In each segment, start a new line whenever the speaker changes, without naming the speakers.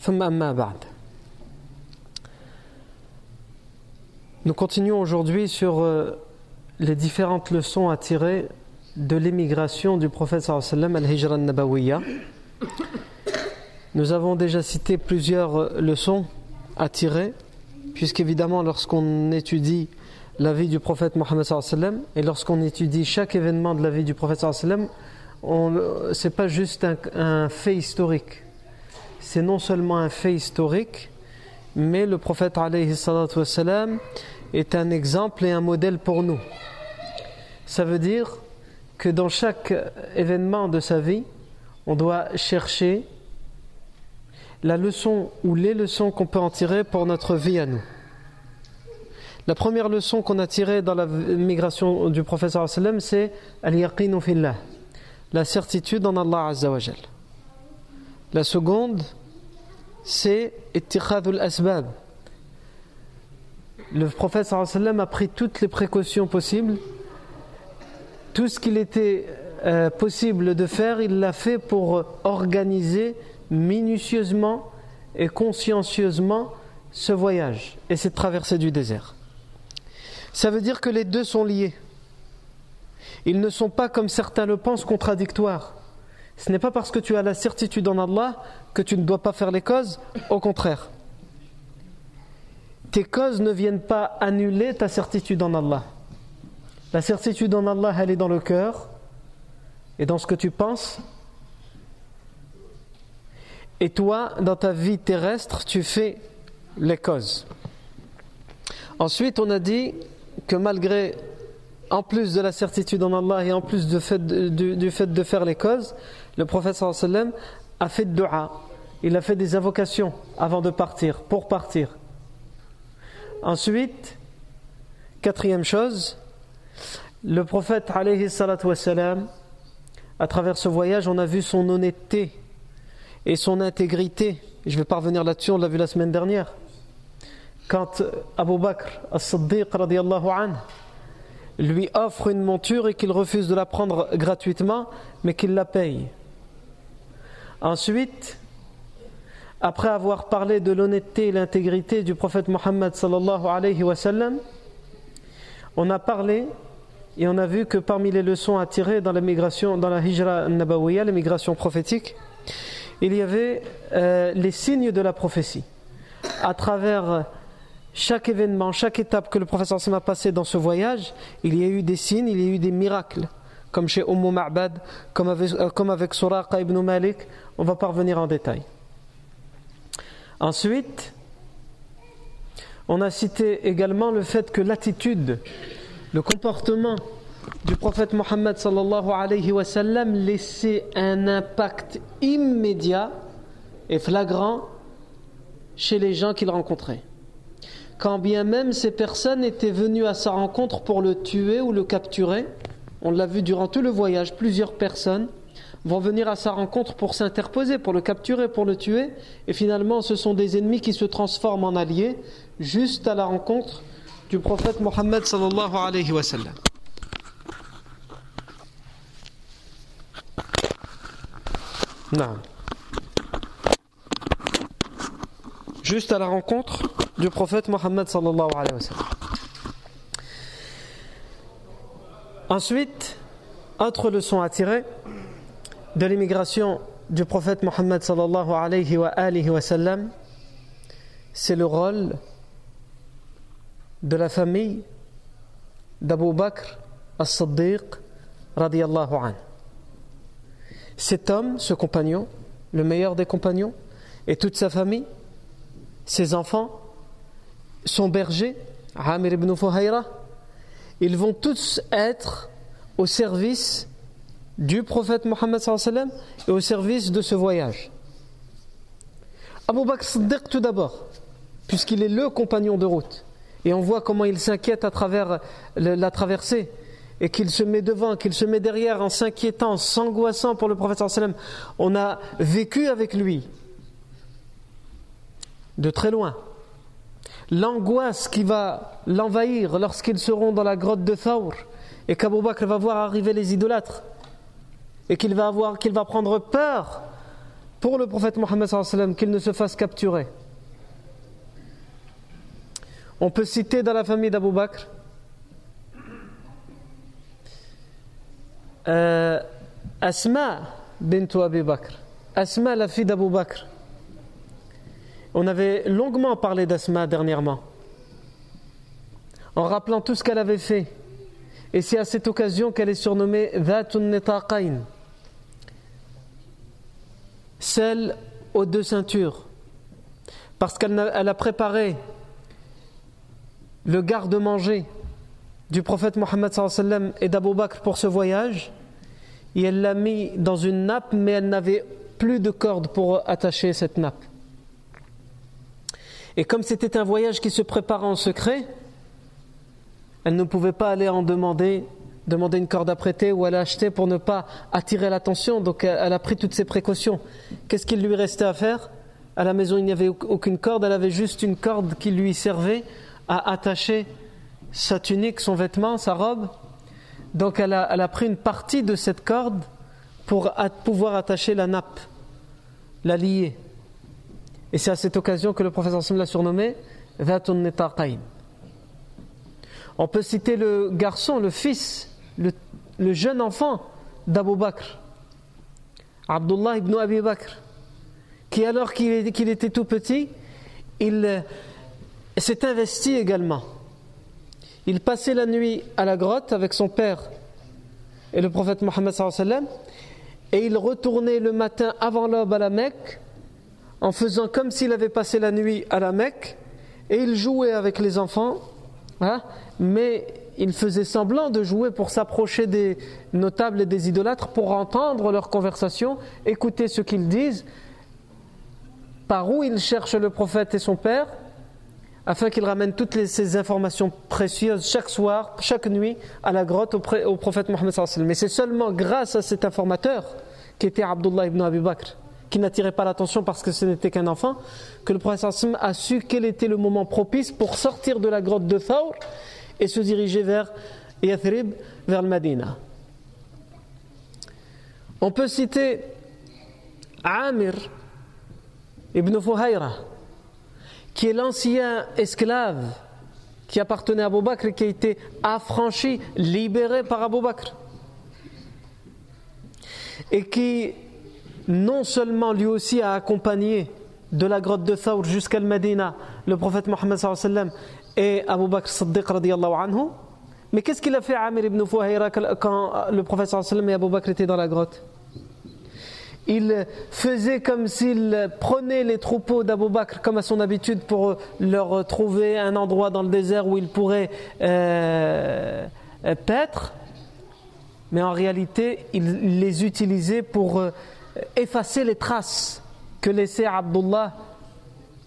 ثم أما بعد Nous continuons aujourd'hui sur les différentes leçons à tirer de l'émigration du prophète sallam al-Hijra al-Nabawiyya. Nous avons déjà cité plusieurs leçons à tirer, puisqu'évidemment lorsqu'on étudie la vie du prophète Mohammed sallam et lorsqu'on étudie chaque événement de la vie du prophète sallam, ce n'est pas juste un, un fait historique. c'est non seulement un fait historique, mais le prophète est un exemple et un modèle pour nous. Ça veut dire que dans chaque événement de sa vie, on doit chercher la leçon ou les leçons qu'on peut en tirer pour notre vie à nous. La première leçon qu'on a tirée dans la migration du prophète sallam, c'est al-yaqinu fillah, la certitude en Allah La seconde, c'est ittikhadul asbab. Le prophète sallam a pris toutes les précautions possibles. Tout ce qu'il était euh, possible de faire, il l'a fait pour organiser minutieusement et consciencieusement ce voyage et cette traversée du désert. Ça veut dire que les deux sont liés. Ils ne sont pas, comme certains le pensent, contradictoires. Ce n'est pas parce que tu as la certitude en Allah que tu ne dois pas faire les causes, au contraire. Tes causes ne viennent pas annuler ta certitude en Allah. La certitude en Allah, elle est dans le cœur et dans ce que tu penses. Et toi, dans ta vie terrestre, tu fais les causes. Ensuite, on a dit que malgré, en plus de la certitude en Allah et en plus du fait de, faire les causes, le prophète sallam a fait dua. Il a fait des invocations avant de partir, pour partir. Ensuite, quatrième chose, le prophète alayhi wassalam, à travers ce voyage, on a vu son honnêteté et son intégrité. Je vais pas revenir là-dessus, on l'a vu la semaine dernière. Quand Abu Bakr as-Siddiq lui offre une monture et qu'il refuse de la prendre gratuitement, mais qu'il la paye. Ensuite, après avoir parlé de l'honnêteté et l'intégrité du prophète Mohammed sallallahu alayhi wa on a parlé et on a vu que parmi les leçons à tirer dans la migration, dans la hijra nabawiyya, la migration prophétique, il y avait euh, les signes de la prophétie. À travers chaque événement, chaque étape que le professeur a passé dans ce voyage, il y a eu des signes, il y a eu des miracles, comme chez Umm Ma'bad, comme avec, euh, comme avec ibn Malik, on va pas revenir en détail. Ensuite, on a cité également le fait que l'attitude, le comportement du prophète Mohammed sallallahu alayhi wa sallam laissait un impact immédiat et flagrant chez les gens qu'il rencontrait. Quand bien même ces personnes étaient venues à sa rencontre pour le tuer ou le capturer, on l'a vu durant tout le voyage, plusieurs personnes vont venir à sa rencontre pour s'interposer, pour le capturer, pour le tuer. Et finalement, ce sont des ennemis qui se transforment en alliés juste à la rencontre du prophète Mohammed sallallahu. Juste à la rencontre du prophète Mohammed sallallahu alayhi wa. Ensuite, autre leçon à tirer de l'immigration du prophète Mohammed sallallahu alayhi wa, c'est le rôle de la famille d'Abu Bakr as-Siddiq radiyallahu anhu. Cet homme, ce compagnon, le meilleur des compagnons, et toute sa famille, ses enfants, son berger, Amir ibn Fuhayra, ils vont tous être au service du prophète Mohammed et au service de ce voyage. Abu Bakr Siddiq tout d'abord, puisqu'il est le compagnon de route. Et on voit comment il s'inquiète à travers la traversée et qu'il se met devant, qu'il se met derrière en s'inquiétant, s'angoissant pour le prophète. On a vécu avec lui de très loin l'angoisse qui va l'envahir lorsqu'ils seront dans la grotte de Thawr et qu'Abou Bakr va voir arriver les idolâtres et qu'il va, avoir, qu'il va prendre peur pour le prophète Mohammed qu'il ne se fasse capturer. On peut citer dans la famille d'Abou Bakr euh, Asma bintou Abi Bakr. Asma, la fille d'Abou Bakr. On avait longuement parlé d'Asma dernièrement, en rappelant tout ce qu'elle avait fait. Et c'est à cette occasion qu'elle est surnommée Dhatun Netaqain, celle aux deux ceintures, parce qu'elle a préparé le garde-manger du prophète Mohammed et d'Abou Bakr pour ce voyage, et elle l'a mis dans une nappe, mais elle n'avait plus de corde pour attacher cette nappe. Et comme c'était un voyage qui se préparait en secret, elle ne pouvait pas aller en demander, demander une corde à prêter ou à l'acheter pour ne pas attirer l'attention. Donc elle a pris toutes ses précautions. Qu'est-ce qu'il lui restait à faire? À la maison, il n'y avait aucune corde, elle avait juste une corde qui lui servait à attacher sa tunique, son vêtement, sa robe. Donc elle a, pris une partie de cette corde pour pouvoir attacher la nappe, la lier. Et c'est à cette occasion que le professeur Sim l'a surnommé Vatun. On peut citer le garçon, le fils, le, jeune enfant d'Abu Bakr, Abdullah ibn Abi Bakr, qui alors qu'il était tout petit, il euh, s'est investi également. Il passait la nuit à la grotte avec son père et le prophète Mohammed et il retournait le matin avant l'aube à la Mecque en faisant comme s'il avait passé la nuit à la Mecque et il jouait avec les enfants, hein, mais il faisait semblant de jouer pour s'approcher des notables et des idolâtres pour entendre leur conversation, écouter ce qu'ils disent, par où ils cherchent le prophète et son père, afin qu'il ramène toutes ces informations précieuses chaque soir, chaque nuit, à la grotte au, au prophète Mohammed. Mais c'est seulement grâce à cet informateur, qui était Abdullah ibn Abi Bakr, qui n'attirait pas l'attention parce que ce n'était qu'un enfant, que le prophète a su quel était le moment propice pour sortir de la grotte de Thawr et se diriger vers Yathrib, vers le Medina. On peut citer Amir ibn Fuhayra, qui est l'ancien esclave qui appartenait à Abu Bakr et qui a été affranchi, libéré par Abu Bakr. Et qui non seulement lui aussi a accompagné de la grotte de Thawr jusqu'à Medina le prophète Mohammed et Abu Bakr Siddiq anhu, mais qu'est-ce qu'il a fait Amir ibn Fuhayra quand le prophète et Abu Bakr étaient dans la grotte? Il faisait comme s'il prenait les troupeaux d'Abu Bakr comme à son habitude pour leur trouver un endroit dans le désert où ils pourraient euh, paître, mais en réalité il les utilisait pour euh, effacer les traces que laissait Abdullah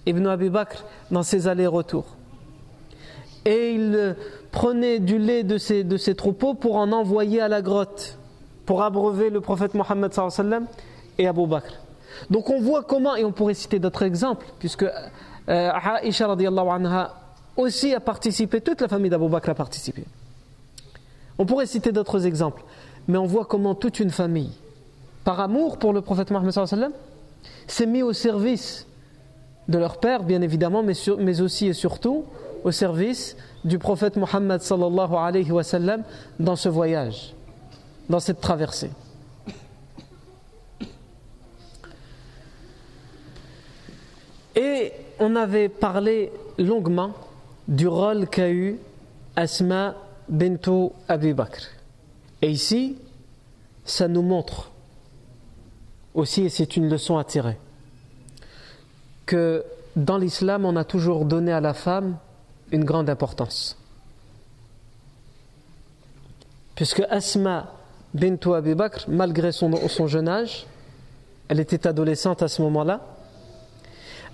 ibn Abi Bakr dans ses allers-retours. Et il prenait du lait de ses, de ses troupeaux pour en envoyer à la grotte pour abreuver le prophète Mohammed et Abu Bakr. Donc on voit comment, et on pourrait citer d'autres exemples, puisque euh, Aisha anha aussi a participé, toute la famille d'Abu Bakr a participé. On pourrait citer d'autres exemples, mais on voit comment toute une famille, par amour pour le prophète Mohammed s'est mis au service de leur père, bien évidemment, mais, mais aussi et surtout au service du prophète Mohammed sallallahu alayhi wa sallam dans ce voyage, dans cette traversée. Et on avait parlé longuement du rôle qu'a eu Asma bintu Abi Bakr. Et ici, ça nous montre aussi, et c'est une leçon à tirer, que dans l'islam, on a toujours donné à la femme une grande importance. Puisque Asma bintu Abi Bakr, malgré son, jeune âge, elle était adolescente à ce moment-là,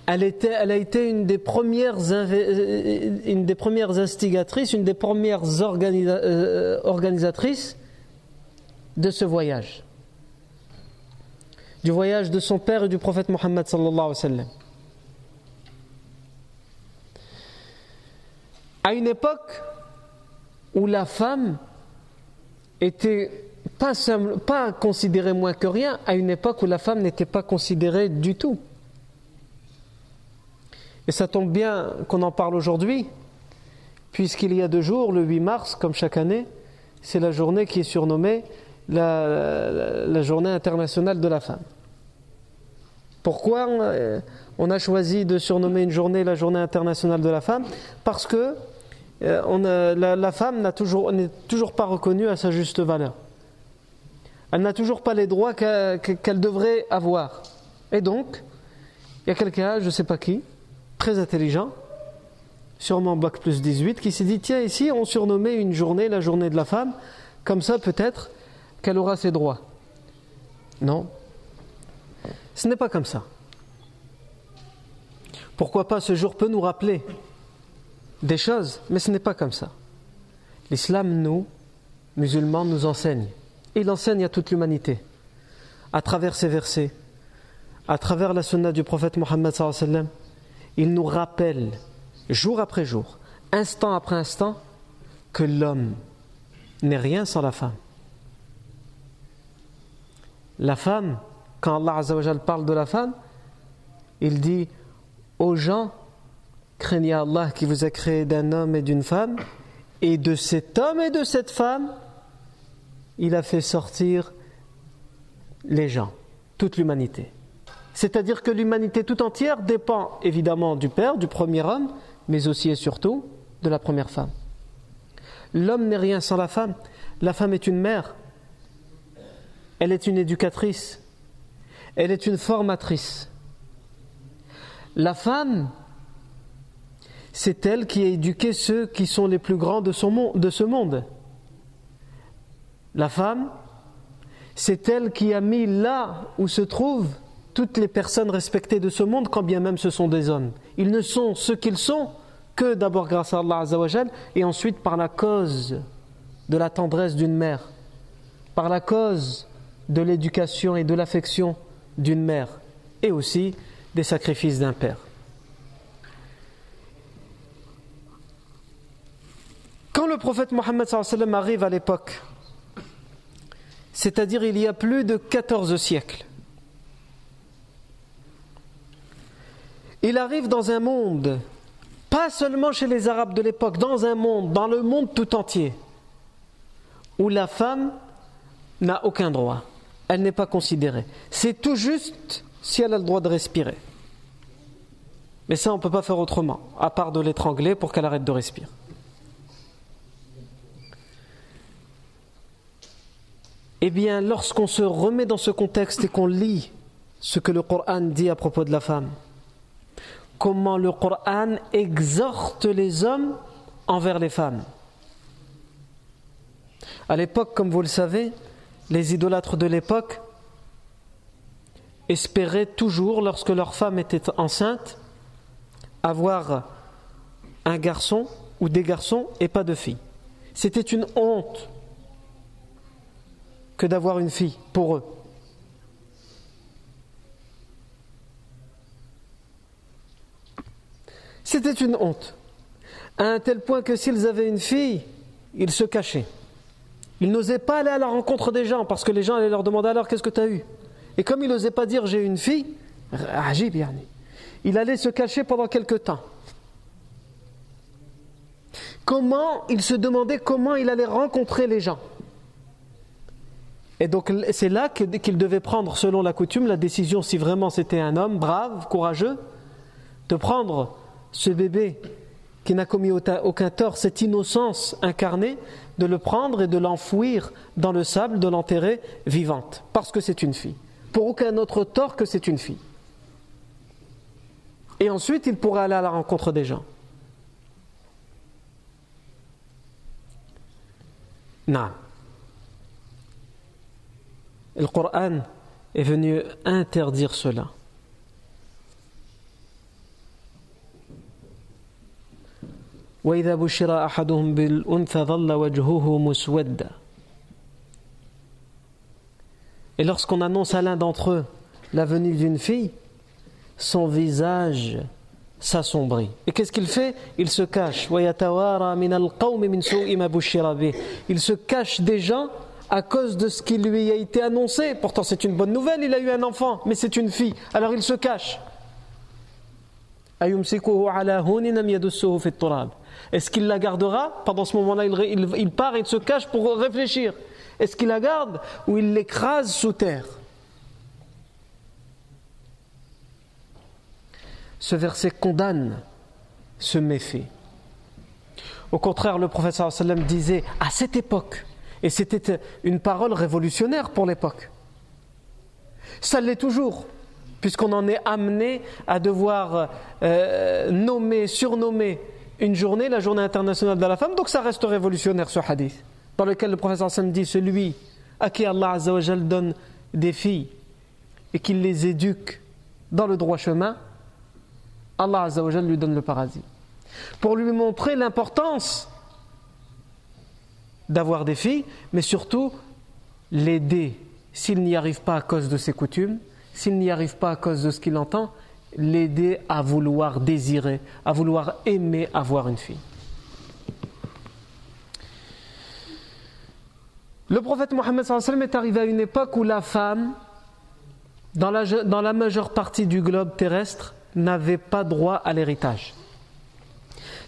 elle, a été une des, premières, une des premières instigatrices, une des premières euh, organisatrices de ce voyage. Du voyage de son père et du prophète Mohammed sallallahu alayhi. À une époque où la femme était pas considérée moins que rien, à une époque où la femme n'était pas considérée du tout. Et ça tombe bien qu'on en parle aujourd'hui, puisqu'il y a deux jours, le 8 mars, comme chaque année, c'est la journée qui est surnommée la, journée internationale de la femme. Pourquoi euh, on a choisi de surnommer une journée la journée internationale de la femme? Parce que euh, la, femme n'est toujours, toujours pas reconnue à sa juste valeur. Elle n'a toujours pas les droits qu'elle devrait avoir. Et donc, il y a quelqu'un, je ne sais pas qui, très intelligent, sûrement Bac plus 18, qui s'est dit tiens, ici on surnommait une journée la journée de la femme, comme ça peut-être qu'elle aura ses droits? Non, ce n'est pas comme ça. Pourquoi pas ce jour peut nous rappeler des choses, mais ce n'est pas comme ça. L'islam, nous, musulmans, nous enseigne. il enseigne à toute l'humanité, à travers ces versets, à travers la sunna du prophète Mohammed sallallahu il nous rappelle jour après jour, instant après instant, que l'homme n'est rien sans la femme. La femme, quand Allah parle de la femme, il dit aux gens, craignez Allah qui vous a créé d'un homme et d'une femme, et de cet homme et de cette femme, il a fait sortir les gens, toute l'humanité. C'est-à-dire que l'humanité tout entière dépend évidemment du Père, du premier homme, mais aussi et surtout de la première femme. L'homme n'est rien sans la femme. La femme est une mère. Elle est une éducatrice. Elle est une formatrice. La femme, c'est elle qui a éduqué ceux qui sont les plus grands de, ce monde. La femme, c'est elle qui a mis là où se trouve toutes les personnes respectées de ce monde, quand bien même ce sont des hommes. Ils ne sont ce qu'ils sont que d'abord grâce à Allah Azzawajal et ensuite par la cause de la tendresse d'une mère, par la cause de l'éducation et de l'affection d'une mère et aussi des sacrifices d'un père. Quand le prophète Mohammed arrive à l'époque, c'est-à-dire il y a plus de 14 siècles, Il arrive dans un monde, pas seulement chez les Arabes de l'époque, dans un monde, dans le monde tout entier, où la femme n'a aucun droit. Elle n'est pas considérée. C'est tout juste si elle a le droit de respirer. Mais ça, on ne peut pas faire autrement, à part de l'étrangler pour qu'elle arrête de respirer. Eh bien, lorsqu'on se remet dans ce contexte et qu'on lit ce que le Coran dit à propos de la femme, comment le Coran exhorte les hommes envers les femmes. À l'époque, comme vous le savez, les idolâtres de l'époque espéraient toujours, lorsque leur femme était enceinte, avoir un garçon ou des garçons et pas de filles. C'était une honte que d'avoir une fille pour eux. C'était une honte, à un tel point que s'ils avaient une fille, ils se cachaient. Ils n'osaient pas aller à la rencontre des gens parce que les gens allaient leur demander alors qu'est-ce que tu as eu? Et comme il n'osait pas dire j'ai une fille, il allait se cacher pendant quelque temps. Comment il se demandait comment il allait rencontrer les gens. Et donc c'est là qu'il devait prendre, selon la coutume, la décision, si vraiment c'était un homme brave, courageux, de prendre ce bébé qui n'a commis aucun tort, cette innocence incarnée, de le prendre et de l'enfouir dans le sable, de l'enterrer vivante, parce que c'est une fille. Pour aucun autre tort que c'est une fille. Et ensuite, il pourrait aller à la rencontre des gens. Non. Le Coran est venu interdire cela. Et lorsqu'on annonce à l'un d'entre eux la venue d'une fille, son visage s'assombrit. Et qu'est-ce qu'il fait? Il se cache. Il se cache des gens à cause de ce qui lui a été annoncé. Pourtant c'est une bonne nouvelle, il a eu un enfant, mais c'est une fille. Alors il se cache. Est-ce qu'il la gardera? Pendant ce moment-là, il, part et il se cache pour réfléchir. Est-ce qu'il la garde ou il l'écrase sous terre? Ce verset condamne ce méfait. Au contraire, le professeur sallam disait à cette époque, et c'était une parole révolutionnaire pour l'époque. Ça l'est toujours, puisqu'on en est amené à devoir euh, nommer, surnommer une journée, la journée internationale de la femme, donc ça reste révolutionnaire ce hadith, dans lequel le professeur Sam dit celui à qui Allah donne des filles et qu'il les éduque dans le droit chemin, Allah lui donne le paradis. Pour lui montrer l'importance d'avoir des filles, mais surtout l'aider s'il n'y arrive pas à cause de ses coutumes, s'il n'y arrive pas à cause de ce qu'il entend, l'aider à vouloir désirer, à vouloir aimer avoir une fille. Le prophète Mohammed est arrivé à une époque où la femme, dans la, dans la majeure partie du globe terrestre, n'avait pas droit à l'héritage.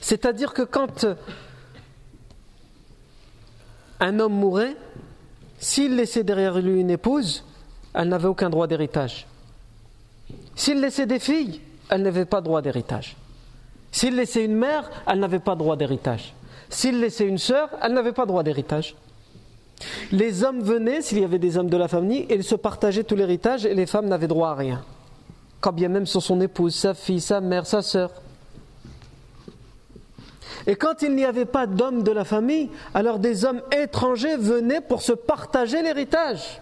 C'est-à-dire que quand un homme mourait, s'il laissait derrière lui une épouse, elle n'avait aucun droit d'héritage. S'il laissait des filles, elle n'avait pas droit d'héritage. S'il laissait une mère, elle n'avait pas droit d'héritage. S'il laissait une sœur, elle n'avait pas droit d'héritage. Les hommes venaient, s'il y avait des hommes de la famille, et ils se partageaient tout l'héritage et les femmes n'avaient droit à rien. Quand bien même sur son épouse, sa fille, sa mère, sa sœur. Et quand il n'y avait pas d'hommes de la famille, alors des hommes étrangers venaient pour se partager l'héritage.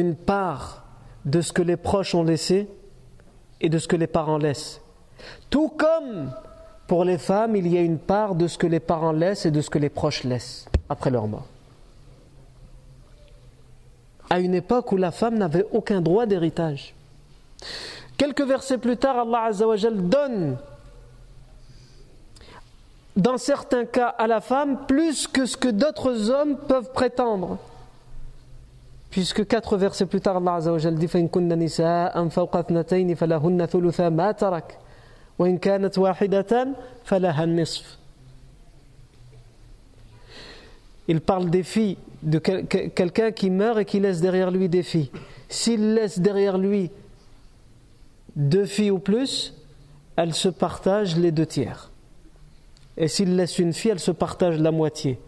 une part de ce que les proches ont laissé et de ce que les parents laissent. Tout comme pour les femmes, il y a une part de ce que les parents laissent et de ce que les proches laissent après leur mort. À une époque où la femme n'avait aucun droit d'héritage. Quelques versets plus tard, Allah Azzawajal donne dans certains cas à la femme plus que ce que d'autres hommes peuvent prétendre. Puisque quatre versets plus tard, Il parle des filles, de quelqu'un qui meurt et qui laisse derrière lui des filles. S'il laisse derrière lui deux filles ou plus, elles se partagent les deux tiers. Et s'il laisse une fille, elle se partage la moitié.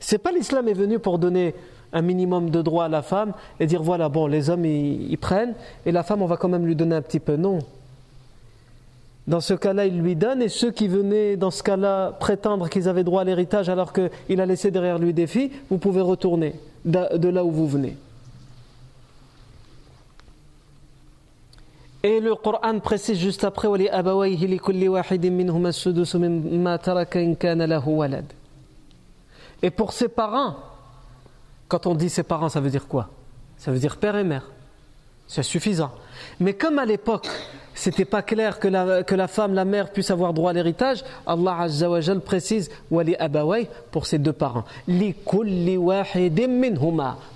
C'est pas l'islam est venu pour donner un minimum de droit à la femme et dire voilà, bon, les hommes ils, prennent et la femme on va quand même lui donner un petit peu. Non. Dans ce cas-là, il lui donne et ceux qui venaient dans ce cas-là prétendre qu'ils avaient droit à l'héritage alors qu'il a laissé derrière lui des filles, vous pouvez retourner de là où vous venez. Et le Coran précise juste après Et pour ses parents, quand on dit ses parents, ça veut dire quoi? Ça veut dire père et mère. C'est suffisant. Mais comme à l'époque, c'était pas clair que la, femme, la mère, puisse avoir droit à l'héritage, Allah Azza wa précise wali abaway pour ses deux parents.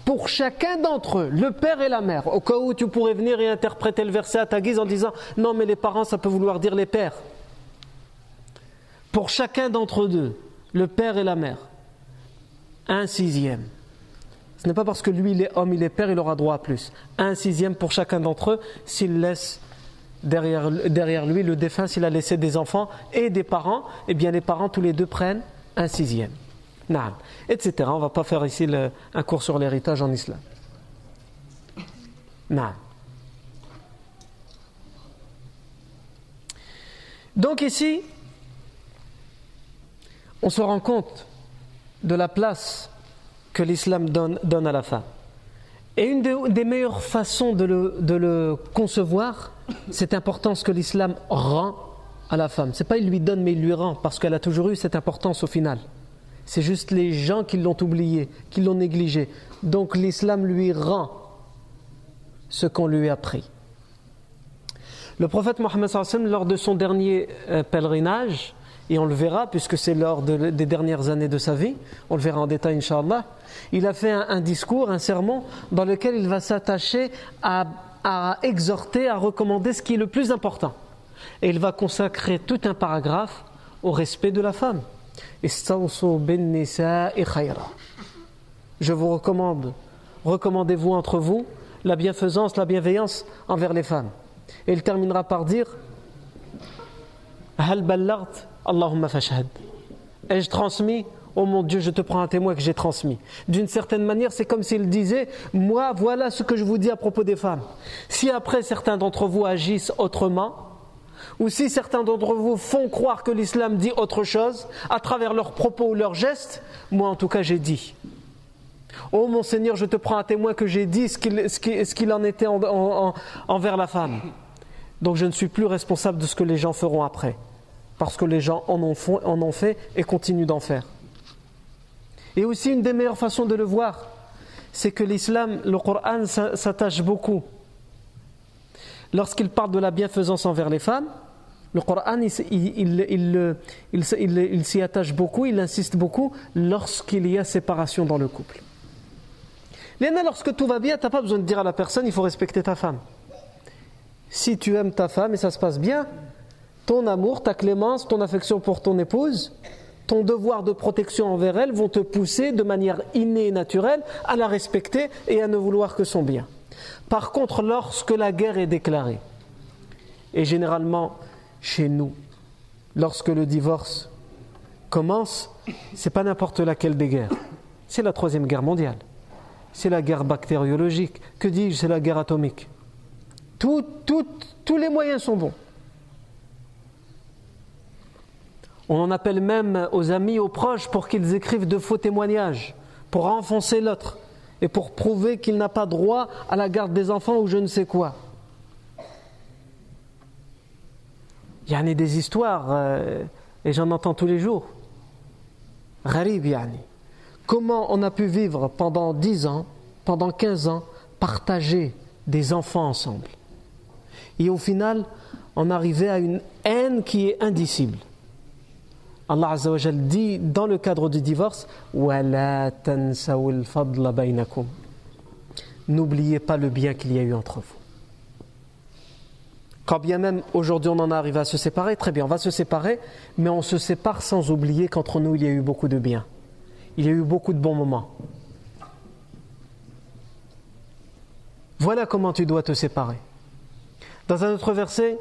Pour chacun d'entre eux, le père et la mère. Au cas où tu pourrais venir et interpréter le verset à ta guise en disant non, mais les parents, ça peut vouloir dire les pères. Pour chacun d'entre eux, le père et la mère, un sixième. Ce n'est pas parce que lui il est homme, il est père, il aura droit à plus. Un sixième pour chacun d'entre eux s'il laisse derrière, lui le défunt, s'il a laissé des enfants et des parents, eh bien les parents tous les deux prennent un sixième. Naam. Etc. On ne va pas faire ici un cours sur l'héritage en islam. Naam. Donc ici, on se rend compte de la place que l'islam donne, donne, à la femme. Et une des meilleures façons de le, de le concevoir, cette importance que l'islam rend à la femme. C'est pas il lui donne, mais il lui rend, parce qu'elle a toujours eu cette importance au final. C'est juste les gens qui l'ont oublié, qui l'ont négligé. Donc l'islam lui rend ce qu'on lui a pris. Le prophète Mohammed lors de son dernier euh, pèlerinage, et on le verra puisque c'est lors des dernières années de sa vie, on le verra en détail Inch'Allah, il a fait un, discours, un sermon dans lequel il va s'attacher à, exhorter, à recommander ce qui est le plus important. Et il va consacrer tout un paragraphe au respect de la femme. Je vous recommande, recommandez-vous entre vous la bienfaisance, la bienveillance envers les femmes. Et il terminera par dire Allahumma fashhad. Ai-je transmis? Oh mon Dieu, je te prends un témoin que j'ai transmis. D'une certaine manière, c'est comme s'il disait Moi, voilà ce que je vous dis à propos des femmes. Si après certains d'entre vous agissent autrement, ou si certains d'entre vous font croire que l'islam dit autre chose, à travers leurs propos ou leurs gestes, moi en tout cas j'ai dit. Oh mon Seigneur, je te prends un témoin que j'ai dit ce qu'il en était envers la femme. Donc je ne suis plus responsable de ce que les gens feront après parce que les gens en ont, en ont fait et continuent d'en faire. Et aussi une des meilleures façons de le voir, c'est que l'islam, le Coran s'attache beaucoup. Lorsqu'il parle de la bienfaisance envers les femmes, le Coran, il, il s'y attache beaucoup, il insiste beaucoup lorsqu'il y a séparation dans le couple. Léna, lorsque tout va bien, tu n'as pas besoin de dire à la personne, il faut respecter ta femme. Si tu aimes ta femme et ça se passe bien, ton amour, ta clémence, ton affection pour ton épouse, ton devoir de protection envers elle vont te pousser de manière innée et naturelle à la respecter et à ne vouloir que son bien. Par contre, lorsque la guerre est déclarée, et généralement chez nous, lorsque le divorce commence, c'est pas n'importe laquelle des guerres. C'est la troisième guerre mondiale. C'est la guerre bactériologique. Que dis-je? C'est la guerre atomique. tous les moyens sont bons. On en appelle même aux amis, aux proches pour qu'ils écrivent de faux témoignages, pour enfoncer l'autre et pour prouver qu'il n'a pas droit à la garde des enfants ou je ne sais quoi. Il y en a des histoires, euh, et j'en entends tous les jours. Gharib yani. Comment on a pu vivre pendant 10 ans, pendant 15 ans, partager des enfants ensemble? Et au final, on arrivait à une haine qui est indicible. Allah Azzawajal dit dans le cadre du divorce N'oubliez pas le bien qu'il y a eu entre vous. Quand bien même aujourd'hui on en arrive à se séparer, très bien, on va se séparer, mais on se sépare sans oublier qu'entre nous il y a eu beaucoup de bien. Il y a eu beaucoup de bons moments. Voilà comment tu dois te séparer. Dans un autre verset,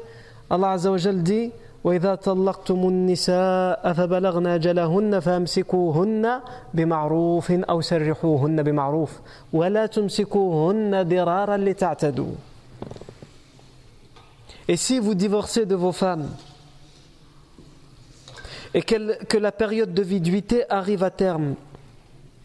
Allah Azzawajal dit وإذا طلقتم النساء فبلغن أجلهن فامسكوهن بمعروف أو سرحوهن بمعروف ولا تمسكوهن ضرارا لتعتدوا Et si vous divorcez de vos femmes et que la période de viduité arrive à terme,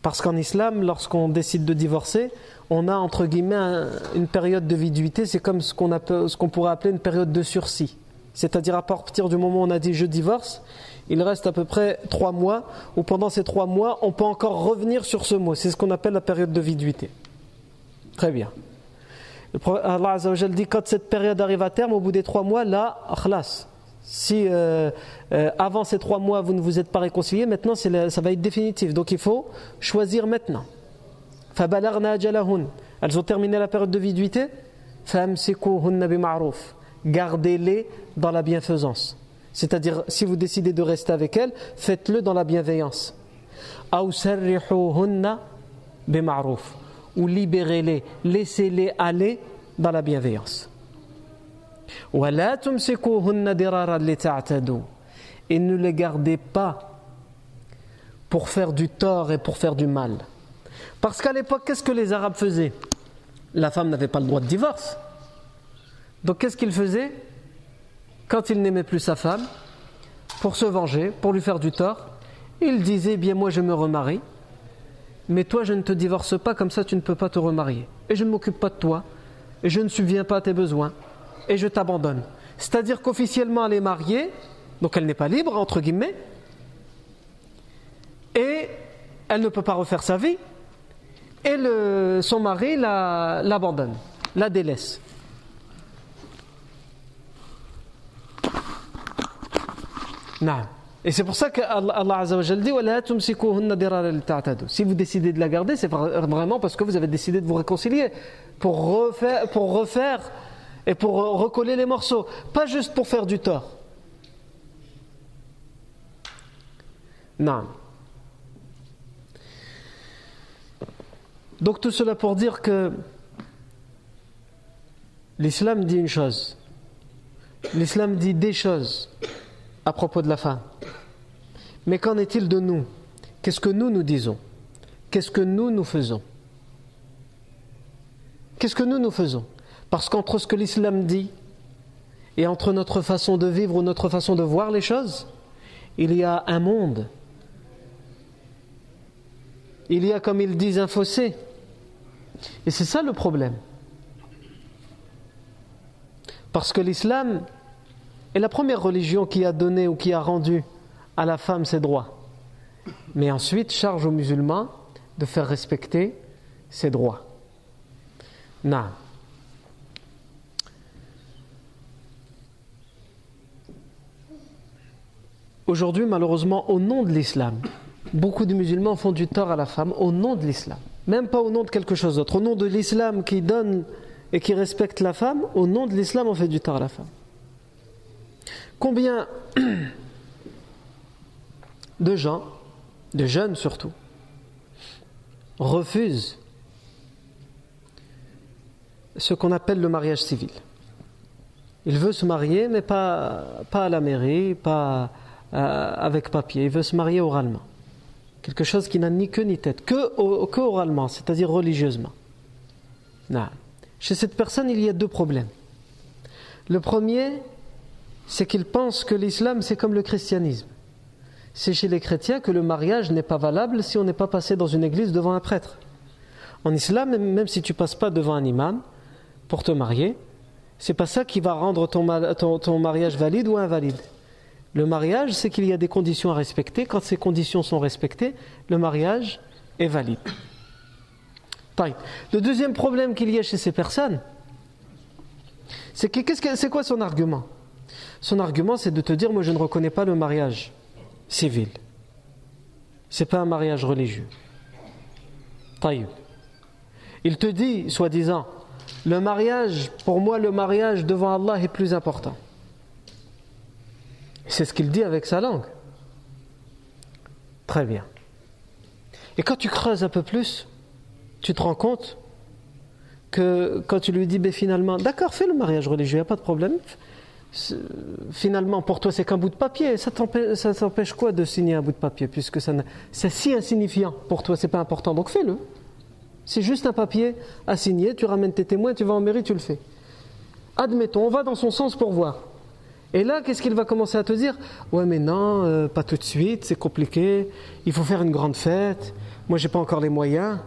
parce qu'en islam, lorsqu'on décide de divorcer, on a entre guillemets une période de viduité, c'est comme ce qu'on, ce qu'on pourrait appeler une période de sursis. C'est-à-dire à partir du moment où on a dit je divorce, il reste à peu près trois mois, où pendant ces trois mois, on peut encore revenir sur ce mot. C'est ce qu'on appelle la période de viduité. Très bien. Allah Azzawajal dit quand cette période arrive à terme, au bout des trois mois, là, khlas. Si euh, euh, avant ces trois mois vous ne vous êtes pas réconciliés, maintenant ça va être définitif. Donc il faut choisir maintenant. Elles ont terminé la période de viduité. Gardez-les dans la bienfaisance. C'est-à-dire, si vous décidez de rester avec elles, faites-le dans la bienveillance. Ou libérez-les, laissez-les aller dans la bienveillance. Et ne les gardez pas pour faire du tort et pour faire du mal. Parce qu'à l'époque, qu'est-ce que les Arabes faisaient? La femme n'avait pas le droit de divorce. Donc qu'est-ce qu'ils faisaient? Quand ils n'aimaient plus sa femme, pour se venger, pour lui faire du tort, ils disaient, bien moi je me remarie, mais toi je ne te divorce pas, comme ça tu ne peux pas te remarier. Et je ne m'occupe pas de toi, et je ne subviens pas à tes besoins, et je t'abandonne. C'est-à-dire qu'officiellement elle est mariée, donc elle n'est pas libre, entre guillemets, et elle ne peut pas refaire sa vie, et son mari l'abandonne, la, délaisse. Non. Et c'est pour ça que Allah dit Si vous décidez de la garder, c'est vraiment parce que vous avez décidé de vous réconcilier pour refaire, pour refaire et pour recoller les morceaux, pas juste pour faire du tort. Non. Donc tout cela pour dire que l'islam dit une chose. L'islam dit des choses à propos de la femme. Mais qu'en est-il de nous? Qu'est-ce que nous nous disons? Qu'est-ce que nous nous faisons? Qu'est-ce que nous nous faisons? Parce qu'entre ce que l'islam dit et entre notre façon de vivre ou notre façon de voir les choses, il y a un monde. Il y a, comme ils disent, un fossé. Et c'est ça le problème. Parce que l'islam est la première religion qui a donné ou qui a rendu à la femme ses droits. Mais ensuite, charge aux musulmans de faire respecter ses droits. Non. Aujourd'hui, malheureusement, au nom de l'islam, beaucoup de musulmans font du tort à la femme au nom de l'islam même pas au nom de quelque chose d'autre, au nom de l'islam qui donne et qui respecte la femme, au nom de l'islam on fait du tort à la femme. Combien de gens, de jeunes surtout, refusent ce qu'on appelle le mariage civil? Il veut se marier, mais pas, pas à la mairie, pas euh, avec papier. Il veut se marier oralement. Quelque chose qui n'a ni queue ni tête, que, oralement, c'est-à-dire religieusement. Chez cette personne, il y a deux problèmes. Le premier, c'est qu'il pense que l'islam, c'est comme le christianisme. C'est chez les chrétiens que le mariage n'est pas valable si on n'est pas passé dans une église devant un prêtre. En islam, même si tu passes pas devant un imam pour te marier, c'est pas ça qui va rendre ton mariage valide ou invalide. Le mariage, c'est qu'il y a des conditions à respecter. Quand ces conditions sont respectées, le mariage est valide. Le deuxième problème qu'il y a chez ces personnes, c'est que, c'est quoi son argument? Son argument, c'est de te dire moi, je ne reconnais pas le mariage civil. C'est pas un mariage religieux. Il te dit, soi-disant, le mariage, pour moi, le mariage devant Allah est plus important. C'est ce qu'il dit avec sa langue. Très bien. Et quand tu creuses un peu plus, tu te rends compte que quand tu lui dis ben, finalement, d'accord, fais le mariage religieux, il n'y a pas de problème, finalement, pour toi, c'est qu'un bout de papier. Ça t'empêche quoi de signer un bout de papier Puisque c'est si insignifiant pour toi, c'est pas important. Donc fais-le. C'est juste un papier à signer. Tu ramènes tes témoins, tu vas en mairie, tu le fais. Admettons, on va dans son sens pour voir. Et là, qu'est-ce qu'il va commencer à te dire? Ouais, mais non, euh, pas tout de suite, c'est compliqué. Il faut faire une grande fête. Moi, j'ai pas encore les moyens.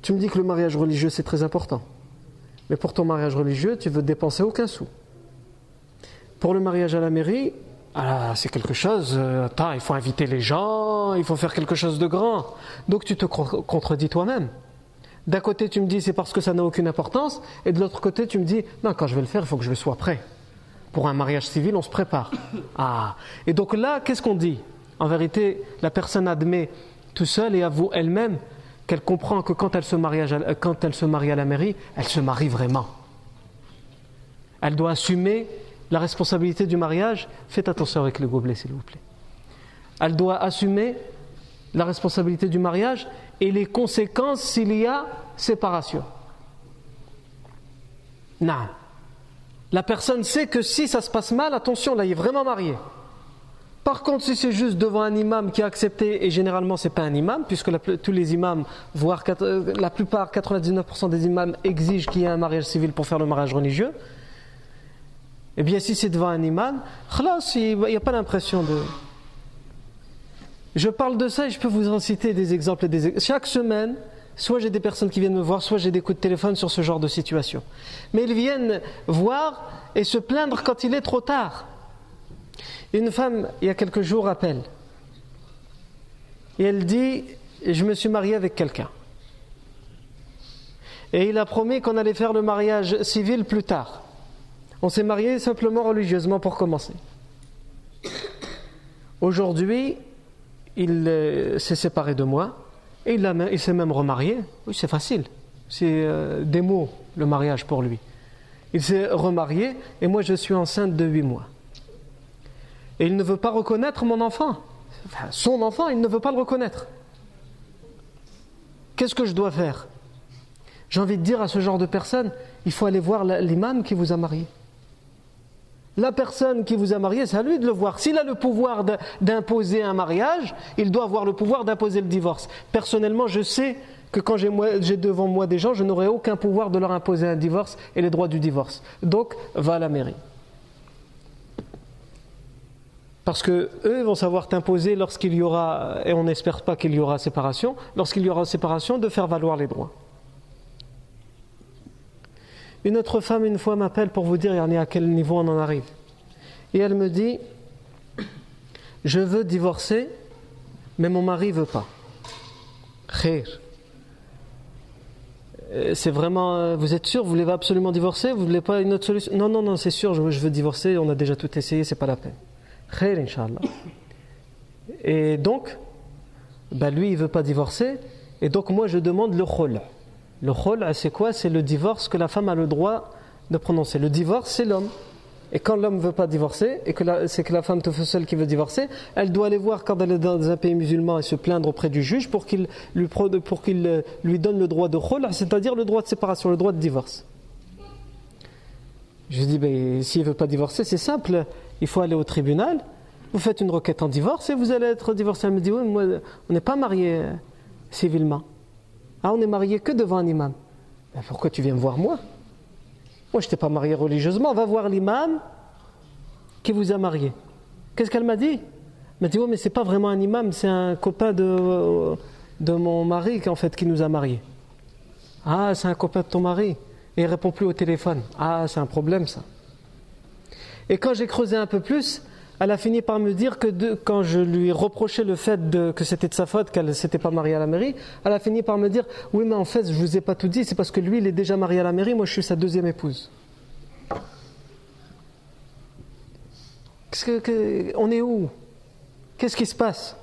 Tu me dis que le mariage religieux, c'est très important. Mais pour ton mariage religieux, tu veux dépenser aucun sou. Pour le mariage à la mairie, ah, c'est quelque chose, euh, il faut inviter les gens, il faut faire quelque chose de grand. Donc tu te contredis toi-même. D'un côté, tu me dis c'est parce que ça n'a aucune importance, et de l'autre côté, tu me dis non, quand je vais le faire, il faut que je sois prêt. Pour un mariage civil, on se prépare. Ah, et donc là, qu'est-ce qu'on dit? En vérité, la personne admet tout seul et avoue elle-même qu'elle comprend que quand elle, se marie à, quand elle se marie à la mairie, elle se marie vraiment. Elle doit assumer la responsabilité du mariage. Faites attention avec le gobelet, s'il vous plaît. Elle doit assumer la responsabilité du mariage et les conséquences s'il y a séparation. Non. La personne sait que si ça se passe mal, attention, là, il est vraiment marié. Par contre, si c'est juste devant un imam qui a accepté, et généralement c'est pas un imam, puisque tous les imams, voire euh, la plupart, 99% des imams exigent qu'il y ait un mariage civil pour faire le mariage religieux, eh bien si c'est devant un imam, il n'y a pas l'impression de... Je parle de ça et je peux vous en citer des exemples. Chaque semaine, soit j'ai des personnes qui viennent me voir, soit j'ai des coups de téléphone sur ce genre de situation. Mais ils viennent voir et se plaindre quand il est trop tard. Une femme, il y a quelques jours, appelle. Et elle dit Je me suis mariée avec quelqu'un. Et il a promis qu'on allait faire le mariage civil plus tard. On s'est marié simplement religieusement pour commencer. Aujourd'hui, il euh, s'est séparé de moi et il, s'est même remarié. Oui, c'est facile. C'est euh, des mots, le mariage pour lui. Il s'est remarié et moi je suis enceinte de huit mois. Et il ne veut pas reconnaître mon enfant. son enfant, il ne veut pas le reconnaître. Qu'est-ce que je dois faire? J'ai envie de dire à ce genre de personne, il faut aller voir l'imam qui vous a marié. La personne qui vous a marié, c'est à lui de le voir. S'il a le pouvoir d'imposer un mariage, il doit avoir le pouvoir d'imposer le divorce. Personnellement, je sais que quand j'ai devant moi des gens, je n'aurai aucun pouvoir de leur imposer un divorce et les droits du divorce. Donc, va à la mairie. Parce que eux vont savoir t'imposer lorsqu'il y aura, et on n'espère pas qu'il y aura séparation, lorsqu'il y aura séparation, de faire valoir les droits. Une autre femme, une fois, m'appelle pour vous dire à quel niveau on en arrive. Et elle me dit Je veux divorcer, mais mon mari ne veut pas. Euh, c'est vraiment. Euh, vous êtes sûr Vous voulez absolument divorcer Vous voulez pas une autre solution? Non, non, non, c'est sûr, je veux divorcer, on a déjà tout essayé, c'est pas la peine. Khair, Inch'Allah. Et donc, bah lui, il ne veut pas divorcer. Et donc, moi, je demande le khol. Le khol, c'est quoi? C'est le divorce que la femme a le droit de prononcer. Le divorce, c'est l'homme. Et quand l'homme ne veut pas divorcer, et que c'est que la femme tout seule qui veut divorcer, elle doit aller voir quand elle est dans un pays musulman et se plaindre auprès du juge pour qu'il lui, euh, donne le droit de khol, c'est-à-dire le droit de séparation, le droit de divorce. Je dis, ben, s'il ne veut pas divorcer, c'est simple il faut aller au tribunal, vous faites une requête en divorce et vous allez être divorcé. Elle me dit, oui, moi, on n'est pas marié euh, civilement. Ah, on n'est marié que devant un imam. Ben, pourquoi tu viens me voir moi? Moi, je t'ai pas marié religieusement. Va voir l'imam qui vous a marié. Qu'est-ce qu'elle m'a dit? Elle m'a dit, oui, mais c'est pas vraiment un imam, c'est un copain de, euh, mon mari en fait, qui nous a mariés. Ah, c'est un copain de ton mari. Et il répond plus au téléphone. Ah, c'est un problème ça. Et quand j'ai creusé un peu plus, elle a fini par me dire que quand je lui reprochais le fait que c'était de sa faute qu'elle ne s'était pas mariée à la mairie, elle a fini par me dire Oui, mais en fait, je vous ai pas tout dit, c'est parce que lui, il est déjà marié à la mairie, moi, je suis sa deuxième épouse. Que, on est où? Qu'est-ce qui se passe?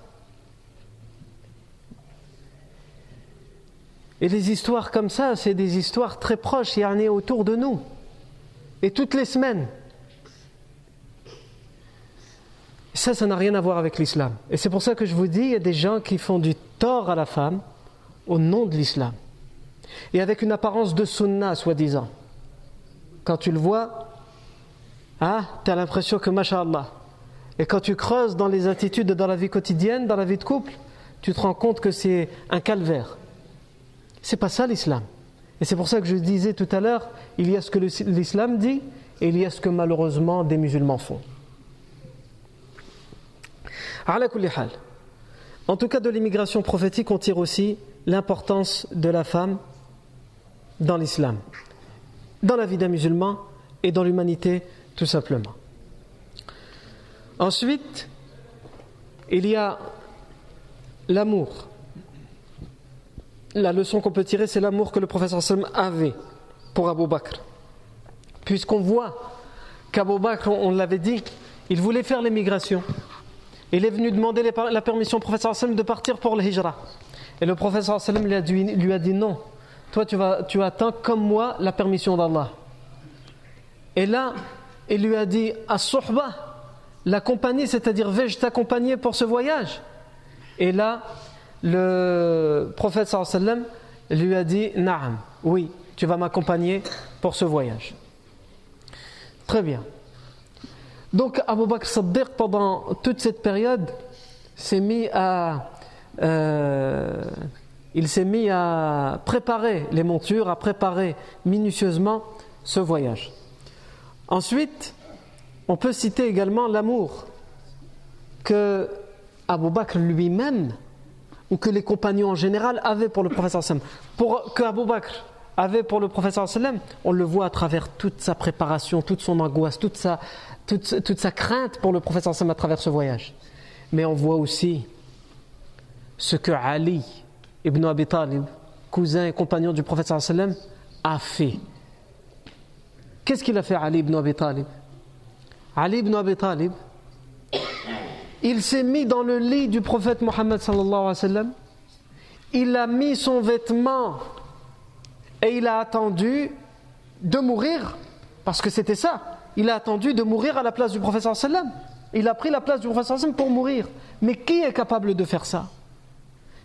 Et les histoires comme ça, c'est des histoires très proches, il y en a autour de nous. Et toutes les semaines. Ça, ça n'a rien à voir avec l'islam. Et c'est pour ça que je vous dis, il y a des gens qui font du tort à la femme au nom de l'islam. Et avec une apparence de sunna, soi-disant. Quand tu le vois, hein, tu as l'impression que, mashallah. Et quand tu creuses dans les attitudes dans la vie quotidienne, dans la vie de couple, tu te rends compte que c'est un calvaire. C'est pas ça l'islam. Et c'est pour ça que je disais tout à l'heure, il y a ce que l'islam dit et il y a ce que malheureusement des musulmans font. En tout cas, de l'immigration prophétique, on tire aussi l'importance de la femme dans l'islam, dans la vie d'un musulman et dans l'humanité tout simplement. Ensuite, il y a l'amour. La leçon qu'on peut tirer, c'est l'amour que le professeur Sallam avait pour Abu Bakr. Puisqu'on voit qu'Abu Bakr, on l'avait dit, il voulait faire l'émigration. Il est venu demander la permission au professeur Sallam de partir pour le hijra. Et le professeur Sallam lui a dit, non. Toi, tu, vas, tu attends comme moi la permission d'Allah. Et là, il lui a dit As-suhba, la compagnie, c'est-à-dire vais-je t'accompagner pour ce voyage? Et là, le prophète sallam lui a dit Naam, oui, tu vas m'accompagner pour ce voyage. Très bien. Donc Abu Bakr Saddiq, pendant toute cette période, s'est mis à. Euh, il s'est mis à préparer les montures, à préparer minutieusement ce voyage. Ensuite, on peut citer également l'amour que Abu Bakr lui-même ou que les compagnons en général avaient pour le professeur sallam. Pour que Abu Bakr avait pour le professeur sallam, on le voit à travers toute sa préparation, toute son angoisse, toute sa, toute, toute sa crainte pour le professeur sallam à travers ce voyage. Mais on voit aussi ce que Ali ibn Abi Talib, cousin et compagnon du professeur sallam, a fait. Qu'est-ce qu'il a fait Ali ibn Abi Talib? Ali ibn Abi Talib, il s'est mis dans le lit du prophète Mohammed sallallahu il a mis son vêtement et il a attendu de mourir, parce que c'était ça, il a attendu de mourir à la place du wa sallam. Il a pris la place du wa sallam pour mourir. Mais qui est capable de faire ça?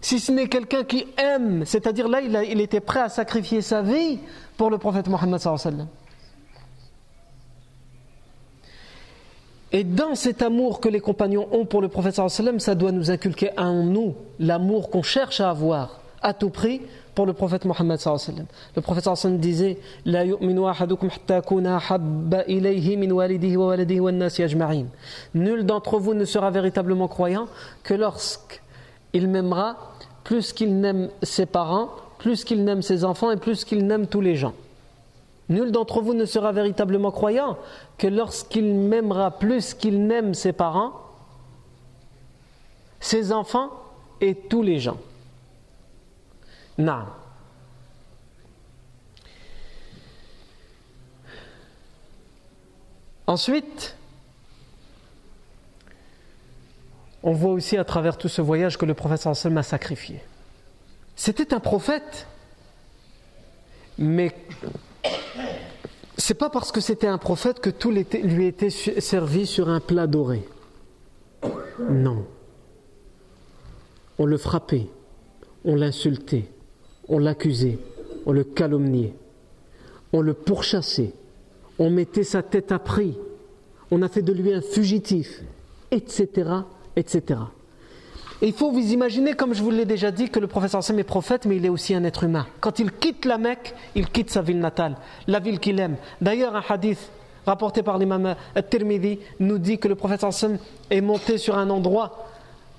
Si ce n'est quelqu'un qui aime, c'est-à-dire là, il, était prêt à sacrifier sa vie pour le prophète Mohammed sallam. Et dans cet amour que les compagnons ont pour le prophète sallam, ça doit nous inculquer en nous l'amour qu'on cherche à avoir à tout prix pour le prophète Mohammed. Le prophète disait La yu'minu habba. Nul d'entre vous ne sera véritablement croyant que lorsqu'il m'aimera plus qu'il n'aime ses parents, plus qu'il n'aime ses enfants et plus qu'il n'aime tous les gens. Nul d'entre vous ne sera véritablement croyant que lorsqu'il m'aimera plus qu'il n'aime ses parents, ses enfants et tous les gens. Non. Ensuite, on voit aussi à travers tout ce voyage que le prophète seul m'a sacrifié. C'était un prophète, mais c'est pas parce que c'était un prophète que tout lui était servi sur un plat doré. Non. On le frappait, on l'insultait, on l'accusait, on le calomniait, on le pourchassait, on mettait sa tête à prix, on a fait de lui un fugitif, etc., etc. Et il faut vous imaginer, comme je vous l'ai déjà dit, que le professeur Sam est prophète, mais il est aussi un être humain. Quand il quitte la Mecque, il quitte sa ville natale, la ville qu'il aime. D'ailleurs, un hadith rapporté par l'imam At-Tirmidhi nous dit que le professeur Sam est monté sur un endroit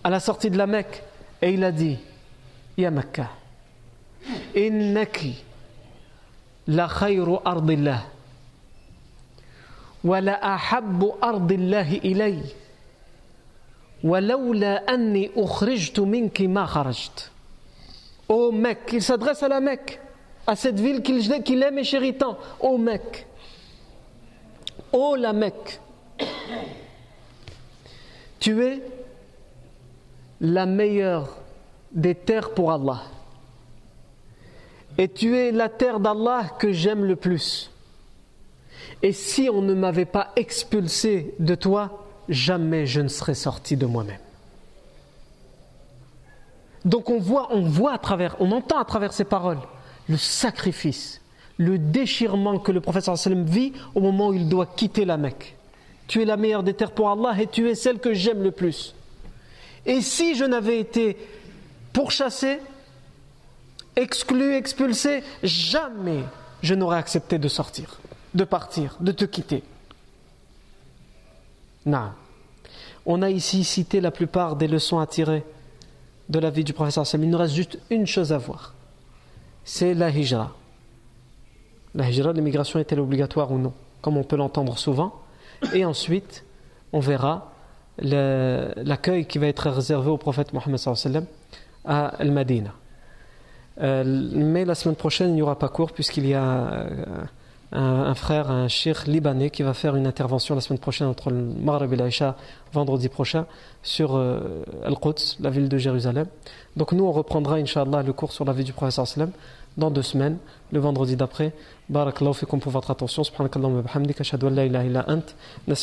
à la sortie de la Mecque et il a dit Ya Mecca, innaki la khayru ardillah wa la ahabbu ardillahi ilayh Oh Mecque, il s'adresse à la Mecque, à cette ville qu'il aime et chérit tant. Oh Mecque, oh la Mecque, tu es la meilleure des terres pour Allah. Et tu es la terre d'Allah que j'aime le plus. Et si on ne m'avait pas expulsé de toi, jamais je ne serai sorti de moi-même. Donc on voit, on voit à travers, on entend à travers ces paroles le sacrifice, le déchirement que le professeur sallam vit au moment où il doit quitter la Mecque. Tu es la meilleure des terres pour Allah et tu es celle que j'aime le plus. Et si je n'avais été pourchassé, exclu, expulsé, jamais je n'aurais accepté de sortir, de partir, de te quitter. Non. On a ici cité la plupart des leçons à tirer de la vie du professeur Il nous reste juste une chose à voir. C'est la hijra. La hijra, l'immigration est-elle obligatoire ou non Comme on peut l'entendre souvent. Et ensuite, on verra l'accueil qui va être réservé au prophète Mohammed à Al-Madina. Euh, mais la semaine prochaine, il n'y aura pas cours puisqu'il y a euh, un, frère, un shir libanais qui va faire une intervention la semaine prochaine entre le Maghreb et l'Aïcha vendredi prochain sur euh, Al-Quds, la ville de Jérusalem. Donc nous, on reprendra, Inch'Allah, le cours sur la vie du prophète sallam dans deux semaines, le vendredi d'après. Barakallahu fikum pour votre attention. Subhanakallahu wa bihamdika. Ashhadu an la ilaha illa ant. Wa.